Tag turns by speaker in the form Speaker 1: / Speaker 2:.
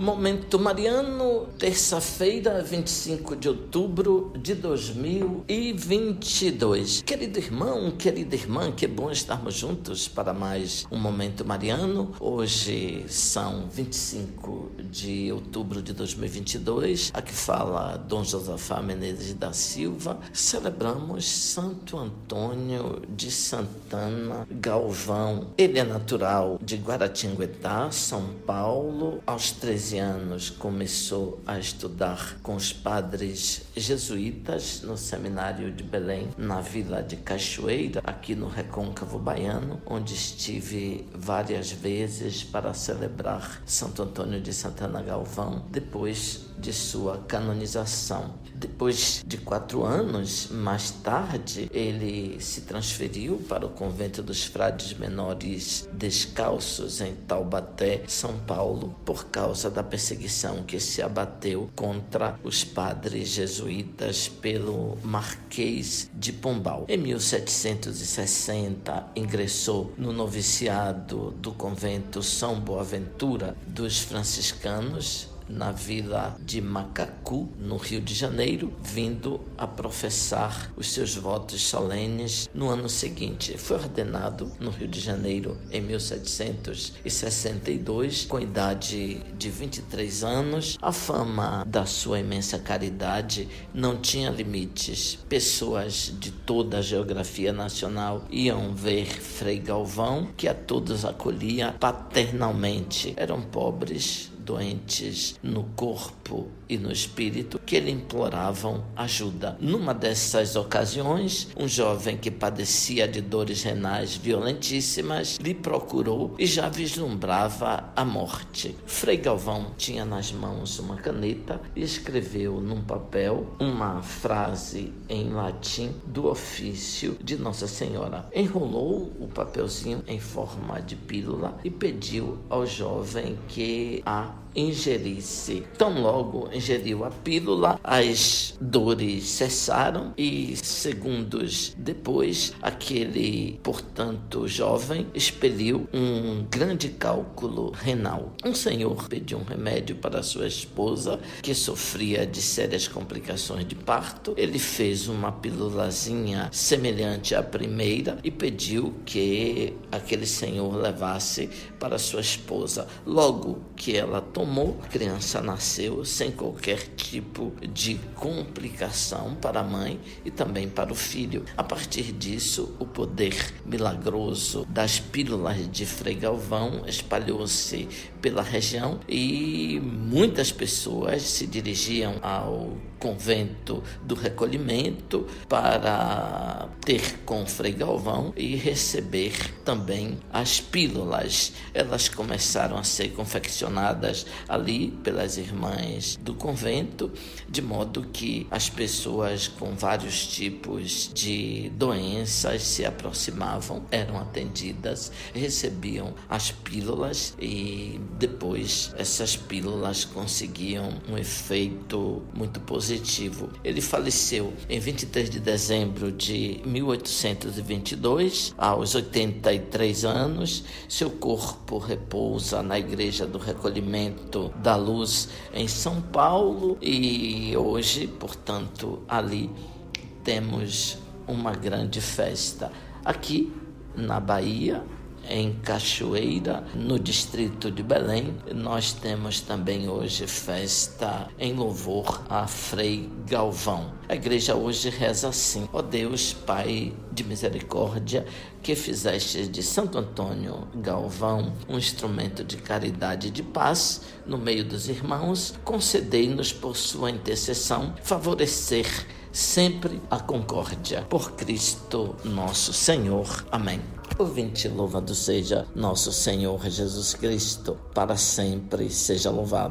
Speaker 1: Momento Mariano, terça-feira, 25 de outubro de 2022. Querido irmão, querida irmã, que bom estarmos juntos para mais um Momento Mariano. Hoje são 25 de outubro de 2022. Aqui fala Dom Josafá Menezes da Silva. Celebramos Santo Antônio de Santana Galvão. Ele é natural de Guaratinguetá, São Paulo. Aos 13 13 anos, começou a estudar com os padres jesuítas no seminário de Belém, na vila de Cachoeira, aqui no Recôncavo Baiano, onde estive várias vezes para celebrar Santo Antônio de Santana Galvão, depois de sua canonização. Depois de quatro anos, mais tarde, ele se transferiu para o convento dos frades menores descalços em Taubaté, São Paulo, por causa da perseguição que se abateu contra os padres jesuítas pelo Marquês de Pombal. Em 1760, ingressou no noviciado do convento São Boaventura dos franciscanos na vila de Macacu, no Rio de Janeiro, vindo a professar os seus votos solenes no ano seguinte. Foi ordenado no Rio de Janeiro em 1762, com idade de 23 anos. A fama da sua imensa caridade não tinha limites. Pessoas de toda a geografia nacional iam ver Frei Galvão, que a todos acolhia paternalmente. Eram pobres, doentes no corpo e no espírito que lhe imploravam ajuda. Numa dessas ocasiões, um jovem que padecia de dores renais violentíssimas lhe procurou e já vislumbrava a morte. Frei Galvão tinha nas mãos uma caneta e escreveu num papel uma frase em latim do ofício de Nossa Senhora. Enrolou o papelzinho em forma de pílula e pediu ao jovem que a ingerisse. Tão logo ingeriu a pílula, as dores cessaram e segundos depois, aquele, portanto, jovem expeliu um grande cálculo renal. Um senhor pediu um remédio para sua esposa, que sofria de sérias complicações de parto. Ele fez uma pílulazinha semelhante à primeira e pediu que aquele senhor levasse para sua esposa. Logo que ela tomou tomou, a criança nasceu sem qualquer tipo de complicação para a mãe e também para o filho. A partir disso, o poder milagroso das pílulas de Frei Galvão espalhou-se pela região e muitas pessoas se dirigiam ao convento do recolhimento para ter com Frei Galvão e receber também as pílulas. Elas começaram a ser confeccionadas ali pelas irmãs do convento, de modo que as pessoas com vários tipos de doenças se aproximavam, eram atendidas, recebiam as pílulas e depois essas pílulas conseguiam um efeito muito positivo. Ele faleceu em 23 de dezembro de 1822, aos 83 anos. Seu corpo repousa na Igreja do Recolhimento da Luz em São Paulo e hoje, portanto, ali temos uma grande festa. Aqui na Bahia, em Cachoeira, no distrito de Belém. Nós temos também hoje festa em louvor a Frei Galvão. A igreja hoje reza assim: Ó oh Deus, Pai de misericórdia, que fizeste de Santo Antônio Galvão um instrumento de caridade e de paz no meio dos irmãos, concedei-nos por sua intercessão favorecer sempre a concórdia. Por Cristo nosso Senhor. Amém. Ouvinte, louvado seja nosso Senhor Jesus Cristo, para sempre seja louvado.